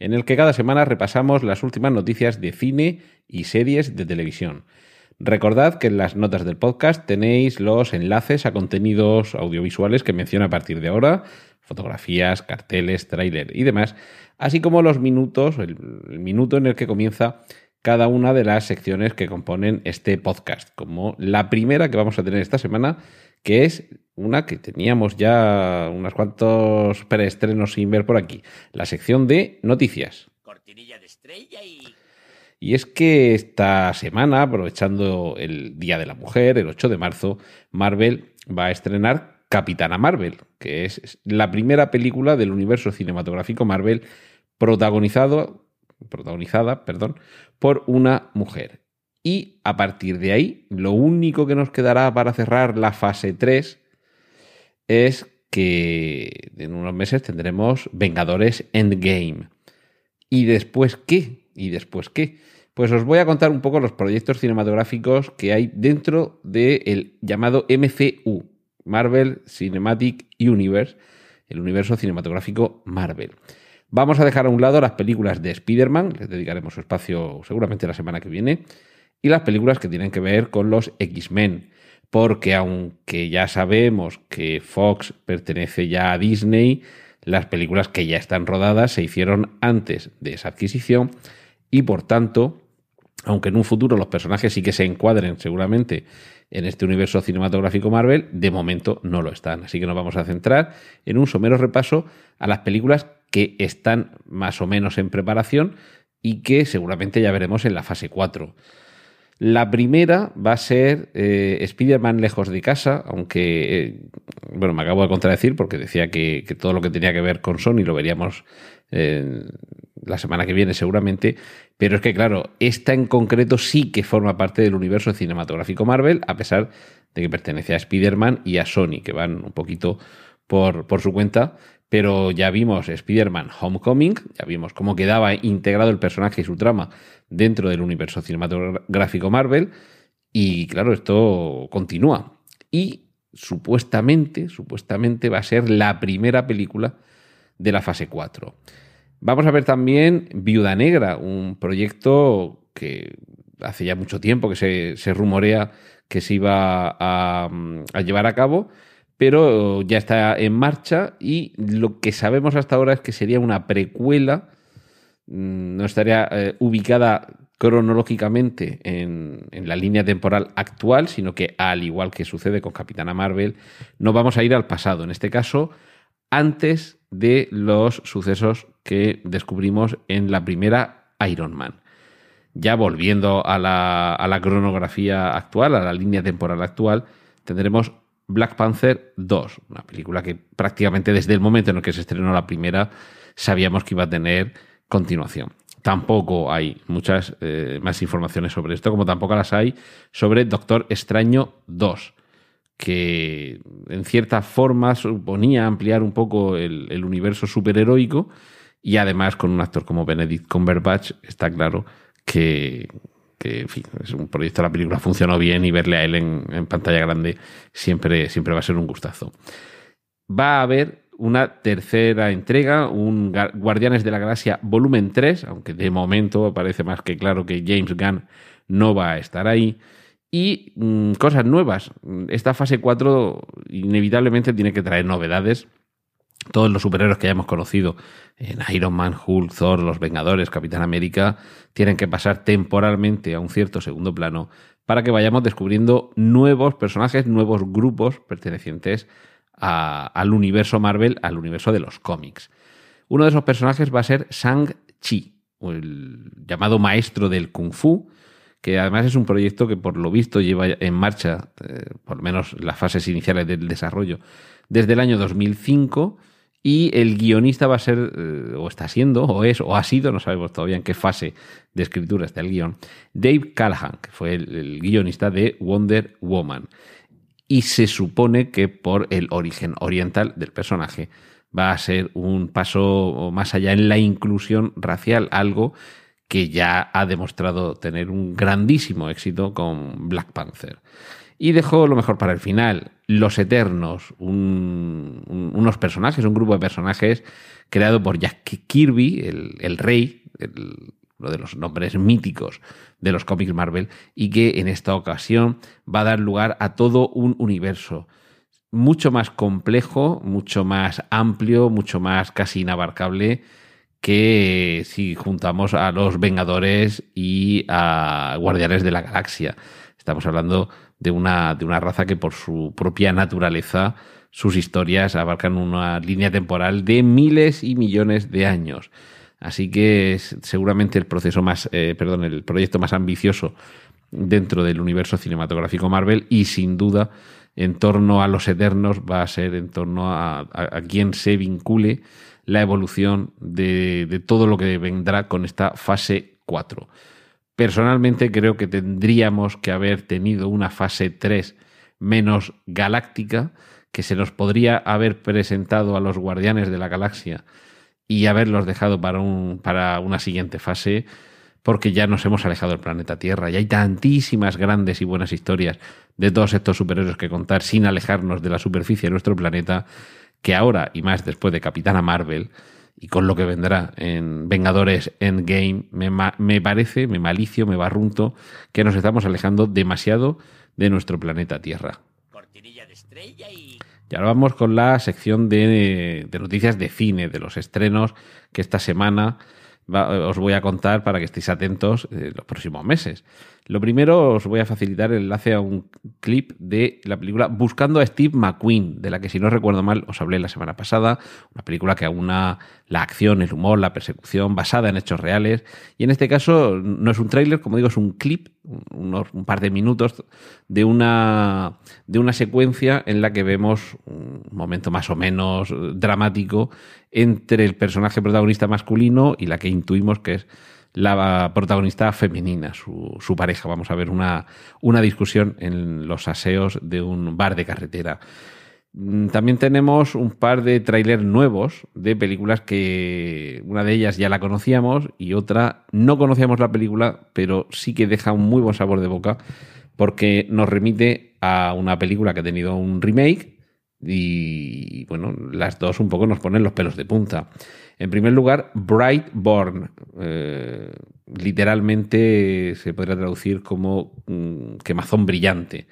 en el que cada semana repasamos las últimas noticias de cine y series de televisión. Recordad que en las notas del podcast tenéis los enlaces a contenidos audiovisuales que menciono a partir de ahora, fotografías, carteles, tráiler y demás, así como los minutos, el, el minuto en el que comienza cada una de las secciones que componen este podcast, como la primera que vamos a tener esta semana, que es una que teníamos ya unos cuantos preestrenos sin ver por aquí, la sección de noticias. Cortinilla de estrella y... Y es que esta semana, aprovechando el Día de la Mujer, el 8 de marzo, Marvel va a estrenar Capitana Marvel, que es la primera película del universo cinematográfico Marvel protagonizado, protagonizada perdón, por una mujer. Y a partir de ahí, lo único que nos quedará para cerrar la fase 3 es que en unos meses tendremos Vengadores Endgame. ¿Y después qué? ¿Y después qué? Pues os voy a contar un poco los proyectos cinematográficos que hay dentro del llamado MCU, Marvel Cinematic Universe, el universo cinematográfico Marvel. Vamos a dejar a un lado las películas de Spider-Man, les dedicaremos su espacio seguramente la semana que viene, y las películas que tienen que ver con los X-Men, porque aunque ya sabemos que Fox pertenece ya a Disney, las películas que ya están rodadas se hicieron antes de esa adquisición y por tanto, aunque en un futuro los personajes sí que se encuadren seguramente en este universo cinematográfico Marvel, de momento no lo están. Así que nos vamos a centrar en un somero repaso a las películas que están más o menos en preparación y que seguramente ya veremos en la fase 4. La primera va a ser eh, Spider-Man lejos de casa, aunque, eh, bueno, me acabo de contradecir porque decía que, todo lo que tenía que ver con Sony lo veríamos eh, la semana que viene seguramente, pero es que claro, esta en concreto sí que forma parte del universo cinematográfico Marvel, a pesar de que pertenece a Spider-Man y a Sony, que van un poquito por, por su cuenta, pero ya vimos Spider-Man Homecoming, ya vimos cómo quedaba integrado el personaje y su trama dentro del universo cinematográfico Marvel, y claro, esto continúa. Y supuestamente, supuestamente va a ser la primera película de la fase 4. Vamos a ver también Viuda Negra, un proyecto que hace ya mucho tiempo que se, rumorea que se iba a llevar a cabo pero ya está en marcha y lo que sabemos hasta ahora es que sería una precuela, mm, no estaría eh, ubicada cronológicamente en, la línea temporal actual, sino que al igual que sucede con Capitana Marvel, no vamos a ir al pasado, en este caso, antes de los sucesos que descubrimos en la primera Iron Man. Ya volviendo a la cronografía actual, a la línea temporal actual, tendremos Black Panther 2, una película que prácticamente desde el momento en el que se estrenó la primera sabíamos que iba a tener continuación. Tampoco hay muchas eh, más informaciones sobre esto, como tampoco las hay sobre Doctor Extraño 2, que en cierta forma suponía ampliar un poco el, universo superheroico y además con un actor como Benedict Cumberbatch está claro que, que en fin, es un proyecto, la película funcionó bien y verle a él en, pantalla grande siempre, siempre va a ser un gustazo. Va a haber una tercera entrega, un Guardianes de la Galaxia volumen 3, aunque de momento parece más que claro que James Gunn no va a estar ahí. Y mmm, cosas nuevas. Esta fase 4 inevitablemente tiene que traer novedades todos los superhéroes que hayamos conocido en Iron Man, Hulk, Thor, los Vengadores, Capitán América, tienen que pasar temporalmente a un cierto segundo plano para que vayamos descubriendo nuevos personajes, nuevos grupos pertenecientes al universo Marvel, al universo de los cómics. Uno de esos personajes va a ser Shang-Chi, el llamado maestro del Kung Fu, que además es un proyecto que por lo visto lleva en marcha, eh, por lo menos las fases iniciales del desarrollo, desde el año 2005 Y el guionista va a ser, eh, o está siendo, o es, o ha sido, no sabemos todavía en qué fase de escritura está el guion, Dave Callahan, que fue el, el guionista de Wonder Woman. Y se supone que por el origen oriental del personaje va a ser un paso más allá en la inclusión racial, algo que ya ha demostrado tener un grandísimo éxito con Black Panther. Y dejó lo mejor para el final, Los Eternos, un- un- unos personajes, un grupo de personajes creado por Jack Kirby, el, rey, uno de los nombres míticos de los cómics Marvel, y que en esta ocasión va a dar lugar a todo un universo mucho más complejo, mucho más amplio, mucho más casi inabarcable que si juntamos a los Vengadores y a Guardianes de la Galaxia. Estamos hablando de una, de una raza que por su propia naturaleza, sus historias abarcan una línea temporal de miles y millones de años. Así que es seguramente el proceso más, eh, perdón, el proyecto más ambicioso dentro del universo cinematográfico Marvel y sin duda en torno a los eternos va a ser en torno a, a, a quien se vincule la evolución de, de, todo lo que vendrá con esta fase 4. Personalmente creo que tendríamos que haber tenido una fase 3 menos galáctica, que se nos podría haber presentado a los guardianes de la galaxia y haberlos dejado para, un, para una siguiente fase, porque ya nos hemos alejado del planeta Tierra. Y hay tantísimas grandes y buenas historias de todos estos superhéroes que contar sin alejarnos de la superficie de nuestro planeta, que ahora, y más después de Capitana Marvel, y con lo que vendrá en Vengadores Endgame, me, me parece, me malicio, me barrunto, que nos estamos alejando demasiado de nuestro planeta Tierra. Cortinilla de estrella y... Y ahora vamos con la sección de, de noticias de cine, de los estrenos que esta semana va, os voy a contar para que estéis atentos eh, los próximos meses. Lo primero, os voy a facilitar el enlace a un clip de la película Buscando a Steve McQueen, de la que, si no recuerdo mal, os hablé la semana pasada. Una película que aúna la acción, el humor, la persecución, basada en hechos reales. Y en este caso, no es un tráiler, como digo, es un clip, unos, un par de minutos de una, de una secuencia en la que vemos un momento más o menos dramático entre el personaje protagonista masculino y la que intuimos que es la protagonista femenina, su, pareja. Vamos a ver una, una discusión en los aseos de un bar de carretera. También tenemos un par de trailers nuevos de películas que una de ellas ya la conocíamos y otra no conocíamos la película, pero sí que deja un muy buen sabor de boca porque nos remite a una película que ha tenido un remake y bueno, las dos un poco nos ponen los pelos de punta. En primer lugar, Brightborn. Eh, literalmente se podría traducir como mm, quemazón brillante.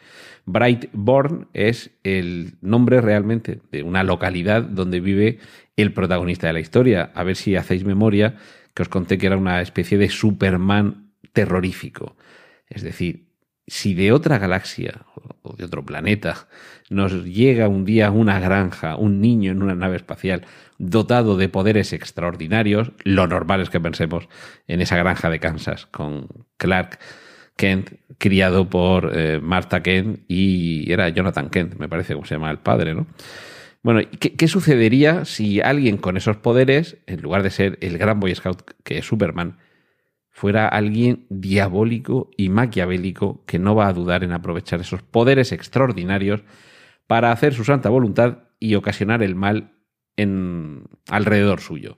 Brightborn es el nombre realmente de una localidad donde vive el protagonista de la historia. A ver si hacéis memoria que os conté que era una especie de Superman terrorífico. Es decir, si de otra galaxia o de otro planeta nos llega un día una granja, un niño en una nave espacial dotado de poderes extraordinarios, lo normal es que pensemos en esa granja de Kansas con Clark Kent, criado por eh, Martha Kent y era Jonathan Kent, me parece como se llama el padre, ¿no? Bueno, ¿qué, ¿qué, sucedería si alguien con esos poderes, en lugar de ser el gran Boy Scout que es Superman, fuera alguien diabólico y maquiavélico que no va a dudar en aprovechar esos poderes extraordinarios para hacer su santa voluntad y ocasionar el mal en alrededor suyo.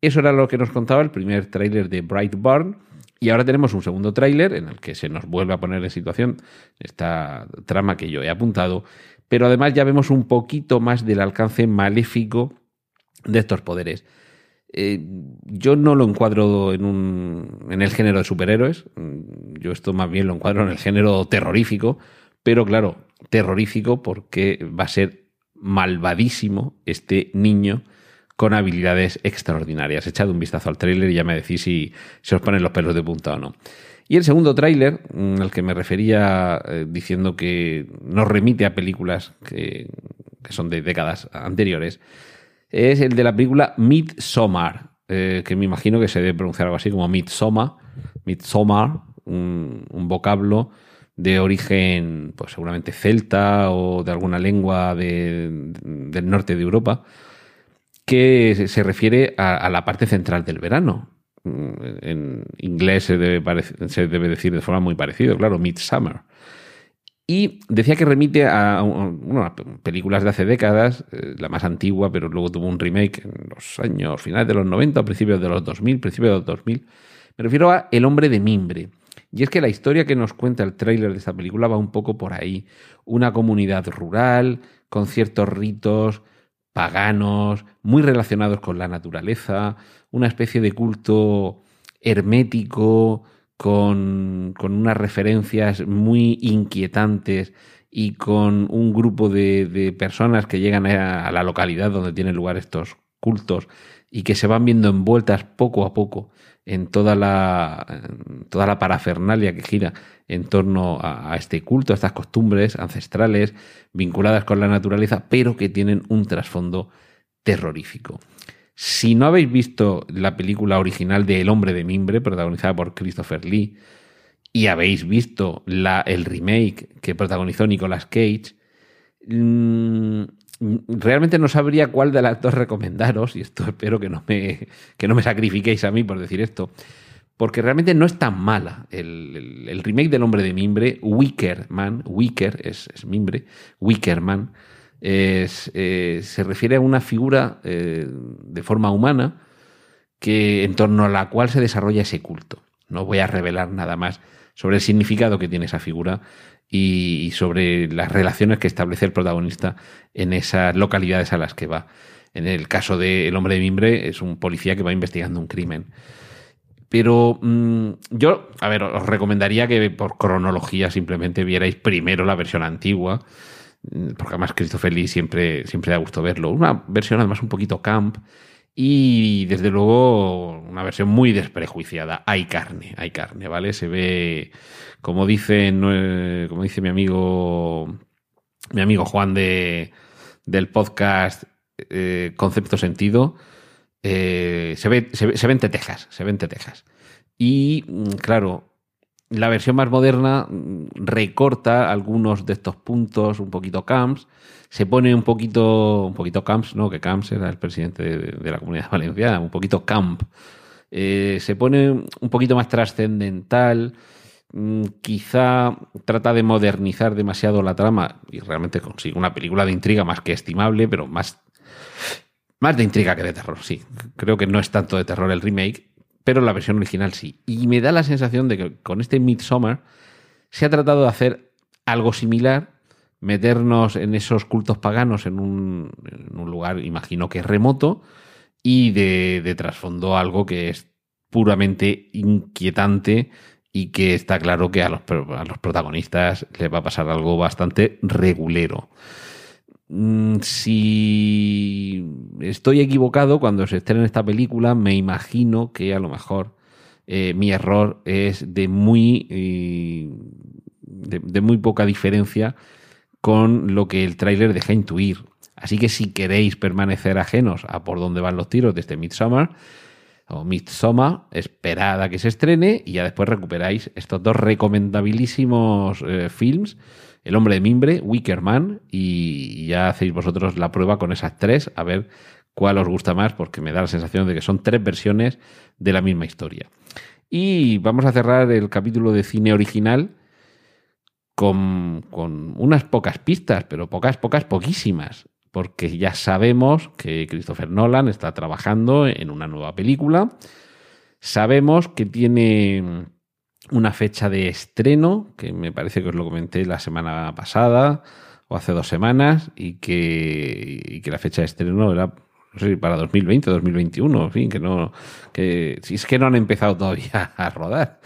Eso era lo que nos contaba el primer tráiler de Brightburn y ahora tenemos un segundo tráiler en el que se nos vuelve a poner en situación esta trama que yo he apuntado, pero además ya vemos un poquito más del alcance maléfico de estos poderes. Eh, yo no lo encuadro en, un, en el género de superhéroes, yo esto más bien lo encuadro en el género terrorífico, pero claro, terrorífico porque va a ser malvadísimo este niño con habilidades extraordinarias. Echad un vistazo al tráiler y ya me decís si se os ponen los pelos de punta o no. Y el segundo tráiler, al que me refería eh, diciendo que nos remite a películas que, son de décadas anteriores, es el de la película Midsommar, eh, que me imagino que se debe pronunciar algo así como Midsommar, Midsommar, un, un vocablo de origen, pues seguramente celta o de alguna lengua de, del norte de Europa. que se refiere a, la parte central del verano. Mm, En inglés se debe, se debe decir de forma muy parecida, claro, Midsummer. Y decía que remite a, bueno, películas de hace décadas, eh, la más antigua, pero luego tuvo un remake en los años finales de los 90, principios de los 2000, principios de los 2000. Me refiero a El hombre de mimbre. Y es que la historia que nos cuenta el tráiler de esta película va un poco por ahí. Una comunidad rural, con ciertos ritos paganos, muy relacionados con la naturaleza, una especie de culto hermético, con, con unas referencias muy inquietantes y con un grupo de, de personas que llegan a, la localidad donde tienen lugar estos cultos y que se van viendo envueltas poco a poco en toda la, en toda la parafernalia que gira en torno a este culto, a estas costumbres ancestrales vinculadas con la naturaleza, pero que tienen un trasfondo terrorífico. Si no habéis visto la película original de El hombre de mimbre, protagonizada por Christopher Lee, y habéis visto la, el remake que protagonizó Nicolas Cage, mm, realmente no sabría cuál de las dos recomendaros, y esto espero que no me, que no me sacrifiquéis a mí por decir esto, porque realmente no es tan mala. El, el- el remake del hombre de mimbre, Wicker Man, Wicker es, es mimbre, Wicker Man, eh, se refiere a una figura eh, de forma humana que en torno a la cual se desarrolla ese culto. No voy a revelar nada más sobre el significado que tiene esa figura y, sobre las relaciones que establece el protagonista en esas localidades a las que va. En el caso de El hombre de mimbre es un policía que va investigando un crimen. Pero mm, yo, a ver, os recomendaría que por cronología simplemente vierais primero la versión antigua, porque además Christopher Lee siempre, siempre da gusto verlo. Una versión además un poquito camp y desde luego una versión muy desprejuiciada. Hay carne, hay carne, ¿vale? Se ve, como dice, como dice mi amigo, mi amigo Juan de, del podcast eh, Concepto Sentido, eh, se, ve, se, ve, ven se ven. Y mm, claro, la versión más moderna mm, recorta algunos de estos puntos un poquito camps, se pone un poquito, un poquito camps, no, que camps era el presidente de, la comunidad valenciana, un poquito camp. Eh, se pone un poquito más trascendental, mm, quizá trata de modernizar demasiado la trama y realmente consigue una película de intriga más que estimable, pero más más de intriga que de terror, sí. Creo que no es tanto de terror el remake, pero la versión original sí. Y me da la sensación de que con este Midsommar se ha tratado de hacer algo similar, meternos en esos cultos paganos en un, en un lugar, imagino que remoto, y de, de trasfondo algo que es puramente inquietante y que está claro que a los, a los protagonistas les va a pasar algo bastante regulero. Mm, Si estoy equivocado, cuando se estrene esta película, me imagino que a lo mejor eh, mi error es de muy, eh, de, muy poca diferencia con lo que el tráiler deja intuir. Así que si queréis permanecer ajenos a por dónde van los tiros de este Midsommar o Midsommar, esperad a que se estrene y ya después recuperáis estos dos recomendabilísimos eh, films, El hombre de mimbre, Wicker Man, y ya hacéis vosotros la prueba con esas tres, a ver cuál os gusta más, porque me da la sensación de que son tres versiones de la misma historia. Y vamos a cerrar el capítulo de cine original con, con unas pocas pistas, pero pocas, pocas, poquísimas, porque ya sabemos que Christopher Nolan está trabajando en una nueva película, sabemos que tiene una fecha de estreno, que me parece que os lo comenté la semana pasada o hace dos semanas, y que, y que la fecha de estreno era no sé, para 2020, 2021, en fin, que no, que si es que no han empezado todavía a rodar.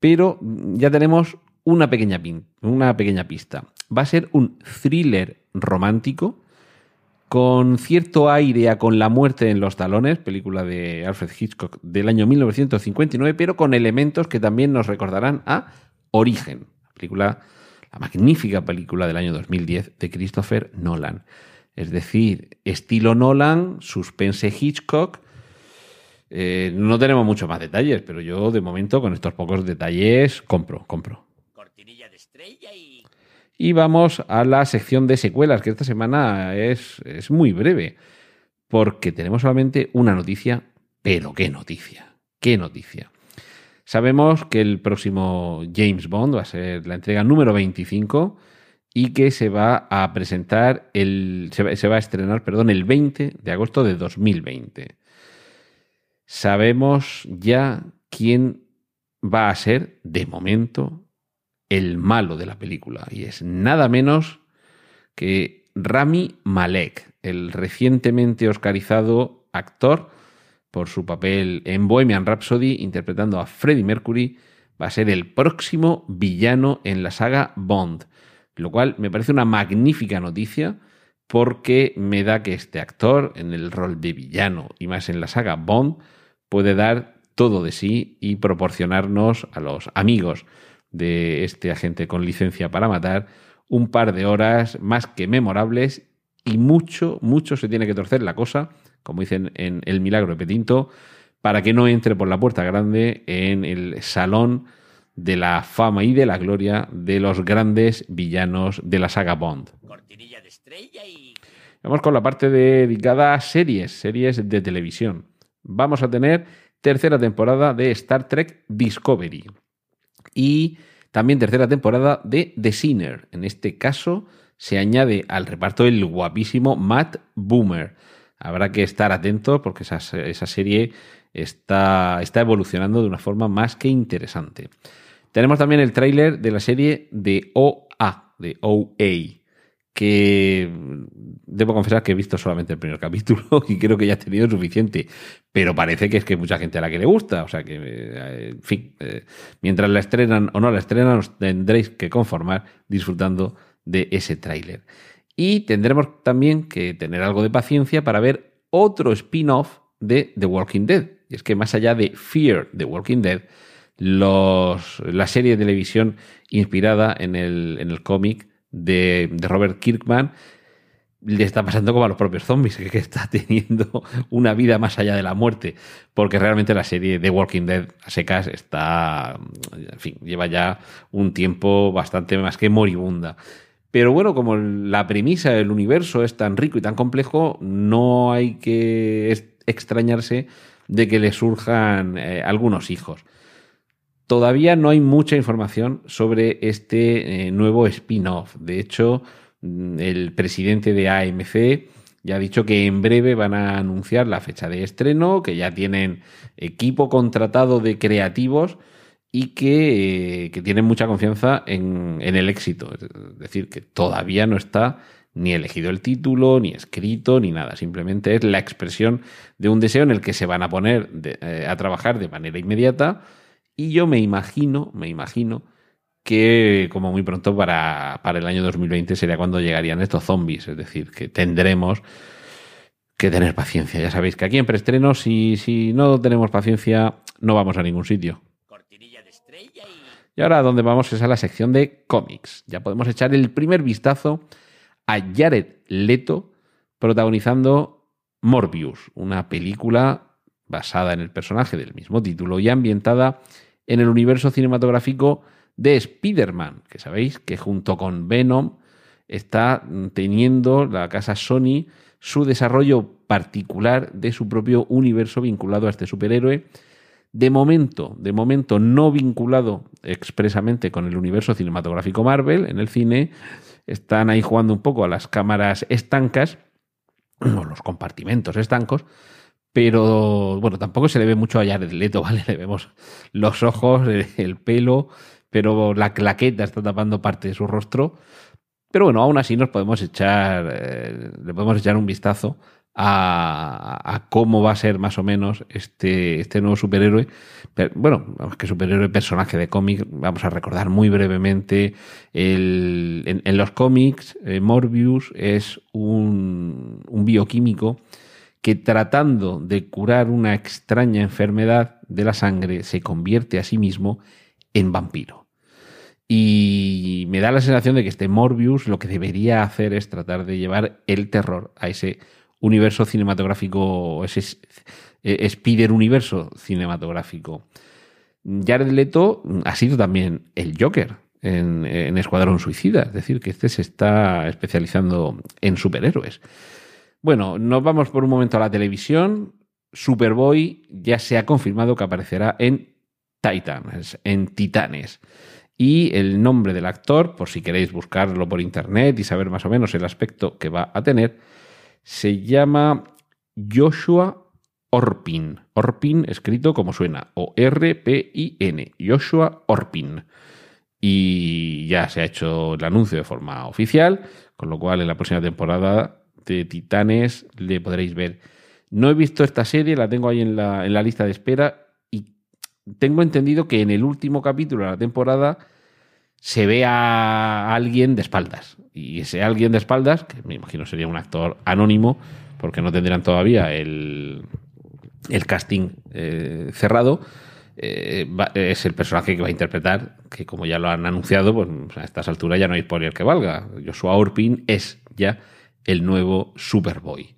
Pero ya tenemos una pequeña, pin, una pequeña pista. Va a ser un thriller romántico con cierto aire a Con la muerte en los talones, película de Alfred Hitchcock del año 1959, pero con elementos que también nos recordarán a Origen, película, la magnífica película del año 2010 de Christopher Nolan. Es decir, estilo Nolan, suspense Hitchcock. Eh, no tenemos muchos más detalles, pero yo de momento con estos pocos detalles compro, compro. Y vamos a la sección de secuelas, que esta semana es, es muy breve. porque tenemos solamente una noticia, pero qué noticia, qué noticia. Sabemos que el próximo James Bond va a ser la entrega número 25 y que se va a presentar el se va, se va a estrenar, perdón, el 20 de agosto de 2020. Sabemos ya quién va a ser de momento el malo de la película y es nada menos que Rami Malek, el recientemente oscarizado actor por su papel en Bohemian Rhapsody interpretando a Freddie Mercury, va a ser el próximo villano en la saga Bond, lo cual me parece una magnífica noticia porque me da que este actor en el rol de villano y más en la saga Bond puede dar todo de sí y proporcionarnos a los amigos de este agente con licencia para matar un par de horas más que memorables y mucho, mucho se tiene que torcer la cosa, como dicen en El Milagro de Petinto, para que no entre por la puerta grande en el salón de la fama y de la gloria de los grandes villanos de la saga Bond. Cortinilla de estrella y... Vamos con la parte dedicada a series, series de televisión. Vamos a tener tercera temporada de Star Trek Discovery y también tercera temporada de The Sinner. En este caso se añade al reparto el guapísimo Matt Boomer. Habrá que estar atentos porque esa, esa serie está, está evolucionando de una forma más que interesante. Tenemos también el tráiler de la serie de OA, de OA, que debo confesar que he visto solamente el primer capítulo y creo que ya he tenido suficiente, pero parece que es que mucha gente a la que le gusta, o sea que, eh, en fin, eh, mientras la estrenan o no la estrenan, os tendréis que conformar disfrutando de ese tráiler. Y tendremos también que tener algo de paciencia para ver otro spin-off de The Walking Dead. Y es que más allá de Fear The Walking Dead, los, la serie de televisión inspirada en el, en el cómic de, Robert Kirkman le está pasando como a los propios zombies, que está teniendo una vida más allá de la muerte, porque realmente la serie de Walking Dead a secas está, en fin, lleva ya un tiempo bastante más que moribunda. Pero bueno, como la premisa del universo es tan rico y tan complejo, no hay que extrañarse de que le surjan eh, algunos hijos. Todavía no hay mucha información sobre este eh, nuevo spin-off. De hecho, mm, el presidente de AMC ya ha dicho que en breve van a anunciar la fecha de estreno, que ya tienen equipo contratado de creativos y que, eh, que tienen mucha confianza en, en, el éxito. Es decir, que todavía no está ni elegido el título, ni escrito, ni nada. Simplemente es la expresión de un deseo en el que se van a poner eh, a trabajar de manera inmediata y yo me imagino, me imagino que como muy pronto para, para el año 2020 sería cuando llegarían estos zombies. Es decir, que tendremos que tener paciencia. Ya sabéis que aquí en preestreno, si, si no tenemos paciencia, no vamos a ningún sitio. Cortinilla de estrella y... y ahora donde vamos es a la sección de cómics. Ya podemos echar el primer vistazo a Jared Leto protagonizando Morbius, una película basada en el personaje del mismo título y ambientada en el universo cinematográfico de Spider-Man, que sabéis que junto con Venom está teniendo la casa Sony su desarrollo particular de su propio universo vinculado a este superhéroe. De momento, de momento no vinculado expresamente con el universo cinematográfico Marvel en el cine, están ahí jugando un poco a las cámaras estancas, o los compartimentos estancos, pero bueno, tampoco se le ve mucho a Jared Leto, ¿vale? Le vemos los ojos, el pelo, pero la claqueta está tapando parte de su rostro. Pero bueno, aún así nos podemos echar, eh, le podemos echar un vistazo a, a, cómo va a ser más o menos este, este nuevo superhéroe. Pero, bueno, que superhéroe personaje de cómic, vamos a recordar muy brevemente. En, los cómics, eh, Morbius es un bioquímico que tratando de curar una extraña enfermedad de la sangre se convierte a sí mismo en vampiro. Y me da la sensación de que este Morbius lo que debería hacer es tratar de llevar el terror a ese universo cinematográfico, ese Spider universo cinematográfico. Jared Leto ha sido también el Joker en, en Escuadrón Suicida, es decir, que este se está especializando en superhéroes. Bueno, nos vamos por un momento a la televisión. Superboy ya se ha confirmado que aparecerá en Titans, en Titanes. Y el nombre del actor, por si queréis buscarlo por internet y saber más o menos el aspecto que va a tener, se llama Joshua Orpin. Orpin escrito como suena, o R-P-I-N. Joshua Orpin. Y ya se ha hecho el anuncio de forma oficial, con lo cual en la próxima temporada de Titanes le podréis ver. No he visto esta serie, la tengo ahí en la, en la lista de espera y tengo entendido que en el último capítulo de la temporada se ve a alguien de espaldas. Y ese alguien de espaldas, que me imagino sería un actor anónimo, porque no tendrán todavía el, el casting eh, cerrado, eh, es el personaje que va a interpretar, que como ya lo han anunciado, pues a estas alturas ya no hay spoiler que valga. Joshua Orpin es ya el nuevo Superboy.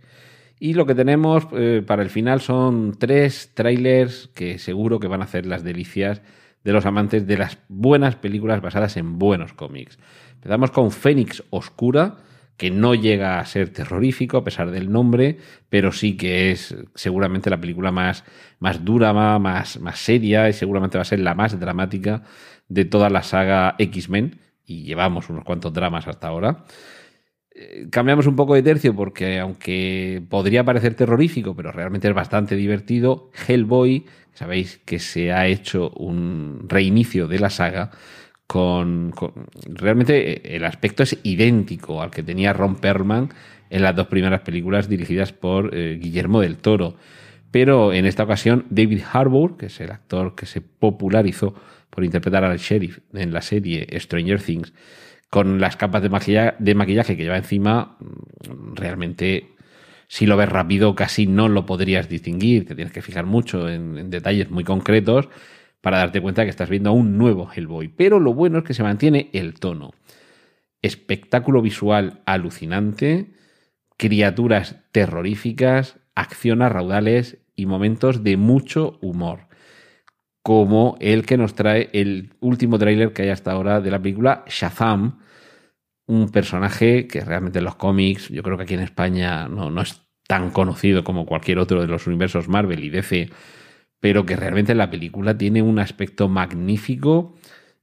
Y lo que tenemos eh, para el final son tres trailers que seguro que van a hacer las delicias de los amantes de las buenas películas basadas en buenos cómics. Empezamos con Fénix Oscura, que no llega a ser terrorífico a pesar del nombre, pero sí que es seguramente la película más, más dura, más, más seria y seguramente va a ser la más dramática de toda la saga X-Men. Y llevamos unos cuantos dramas hasta ahora cambiamos un poco de tercio porque aunque podría parecer terrorífico, pero realmente es bastante divertido, Hellboy, sabéis que se ha hecho un reinicio de la saga con, realmente el aspecto es idéntico al que tenía Ron Perlman en las dos primeras películas dirigidas por eh, Guillermo del Toro. Pero en esta ocasión David Harbour, que es el actor que se popularizó por interpretar al sheriff en la serie Stranger Things, con las capas de, maquilla- de maquillaje que lleva encima, realmente si lo ves rápido casi no lo podrías distinguir, te tienes que fijar mucho en, en detalles muy concretos para darte cuenta que estás viendo a un nuevo Hellboy. Pero lo bueno es que se mantiene el tono. Espectáculo visual alucinante, criaturas terroríficas, acciones raudales y momentos de mucho humor. Como el que nos trae el último tráiler que hay hasta ahora de la película Shazam, un personaje que realmente en los cómics, yo creo que aquí en España no, no es tan conocido como cualquier otro de los universos Marvel y DC, pero que realmente en la película tiene un aspecto magnífico.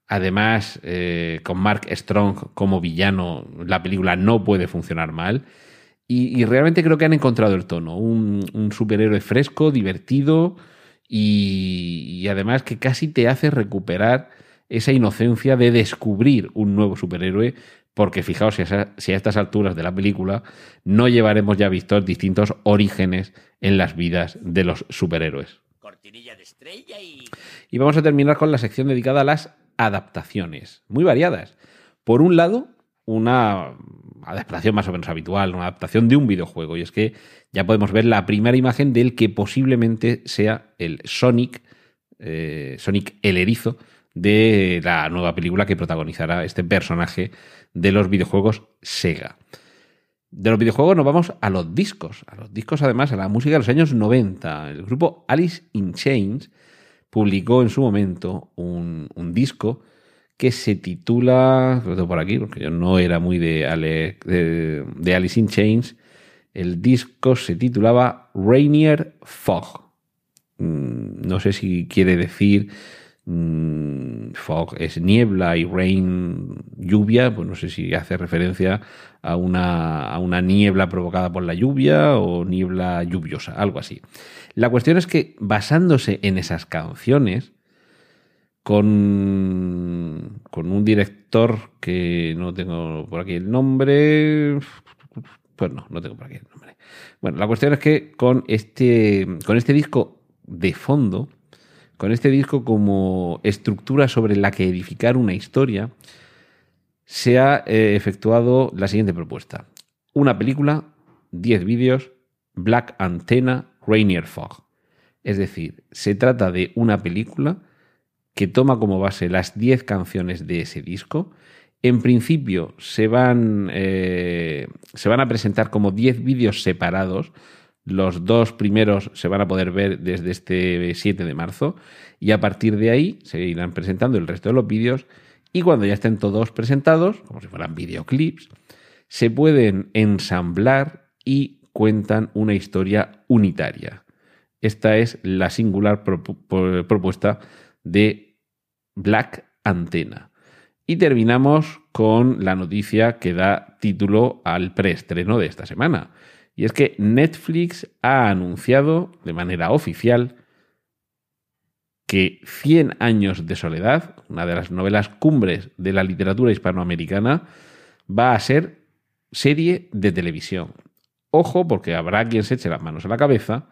Además, eh, con Mark Strong como villano, la película no puede funcionar mal. Y, realmente creo que han encontrado el tono. Un, un superhéroe fresco, divertido y, y además que casi te hace recuperar esa inocencia de descubrir un nuevo superhéroe. Porque fijaos, si a, si a estas alturas de la película no llevaremos ya vistos distintos orígenes en las vidas de los superhéroes. Cortinilla de estrella y... Y vamos a terminar con la sección dedicada a las adaptaciones, muy variadas. Por un lado, una adaptación más o menos habitual, una adaptación de un videojuego, y es que ya podemos ver la primera imagen del que posiblemente sea el Sonic, eh, Sonic el erizo, de la nueva película que protagonizará este personaje de los videojuegos Sega. De los videojuegos nos vamos a los discos, a los discos además, a la música de los años 90. El grupo Alice in Chains publicó en su momento un, un disco que se titula, lo tengo por aquí porque yo no era muy de, de, de Alice in Chains, el disco se titulaba Rainier Fog. Mm, No sé si quiere decir mm, fog es niebla y rain lluvia, pues no sé si hace referencia a una, a una niebla provocada por la lluvia o niebla lluviosa, algo así. La cuestión es que basándose en esas canciones, con, con un director que no tengo por aquí el nombre, pues no, no tengo por aquí el nombre. Bueno, la cuestión es que con este, con este disco de fondo, con este disco como estructura sobre la que edificar una historia, se ha eh, efectuado la siguiente propuesta. Una película, 10 vídeos, Black Antenna, Rainier Fog. Es decir, se trata de una película que toma como base las 10 canciones de ese disco. En principio se van, eh, se van a presentar como 10 vídeos separados. Los dos primeros se van a poder ver desde este 7 de marzo y a partir de ahí se irán presentando el resto de los vídeos y cuando ya estén todos presentados, como si fueran videoclips, se pueden ensamblar y cuentan una historia unitaria. Esta es la singular propuesta de Black Antena. Y terminamos con la noticia que da título al preestreno de esta semana. Y es que Netflix ha anunciado de manera oficial que 100 años de soledad, una de las novelas cumbres de la literatura hispanoamericana, va a ser serie de televisión. Ojo, porque habrá quien se eche las manos a la cabeza,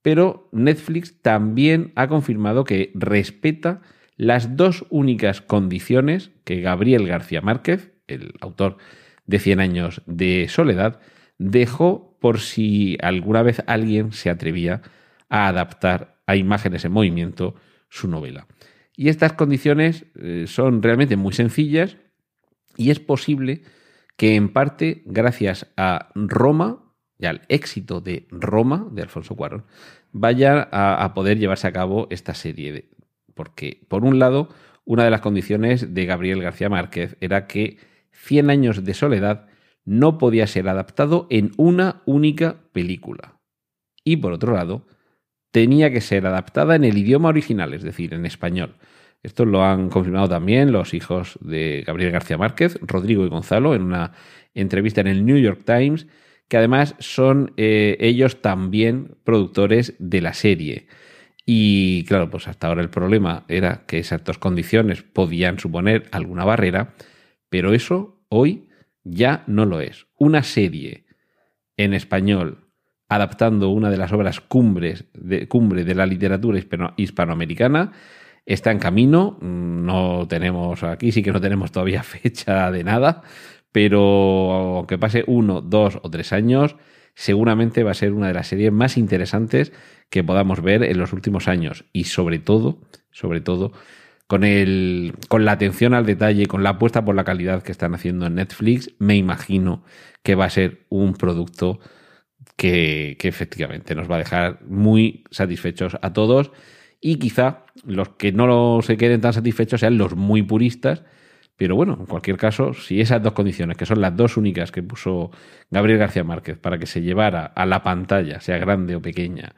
pero Netflix también ha confirmado que respeta las dos únicas condiciones que Gabriel García Márquez, el autor de Cien años de soledad, dejó por si alguna vez alguien se atrevía a adaptar a imágenes en movimiento su novela. Y estas condiciones eh, son realmente muy sencillas y es posible que en parte gracias a Roma y al éxito de Roma de Alfonso Cuarón vaya a, a poder llevarse a cabo esta serie. De, porque, por un lado, una de las condiciones de Gabriel García Márquez era que Cien años de soledad no podía ser adaptado en una única película. Y por otro lado, tenía que ser adaptada en el idioma original, es decir, en español. Esto lo han confirmado también los hijos de Gabriel García Márquez, Rodrigo y Gonzalo, en una entrevista en el New York Times, que además son eh, ellos también productores de la serie. Y claro, pues hasta ahora el problema era que esas dos condiciones podían suponer alguna barrera, pero eso hoy ya no lo es. Una serie en español adaptando una de las obras cumbres de, cumbre de la literatura hispanoamericana está en camino. No tenemos aquí, sí que no tenemos todavía fecha de nada, pero aunque pase uno, dos o tres años, seguramente va a ser una de las series más interesantes que podamos ver en los últimos años. Y sobre todo, sobre todo con el con la atención al detalle, con la apuesta por la calidad que están haciendo en Netflix, me imagino que va a ser un producto que, que efectivamente nos va a dejar muy satisfechos a todos. Y quizá los que no se queden tan satisfechos sean los muy puristas pero bueno, en cualquier caso, si esas dos condiciones, que son las dos únicas que puso Gabriel García Márquez para que se llevara a la pantalla, sea grande o pequeña,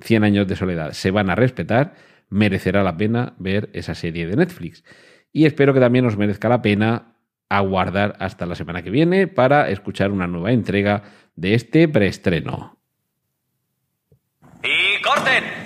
100 años de soledad, se van a respetar, merecerá la pena ver esa serie de Netflix. Y espero que también os merezca la pena aguardar hasta la semana que viene para escuchar una nueva entrega de este preestreno. ¡Y corten!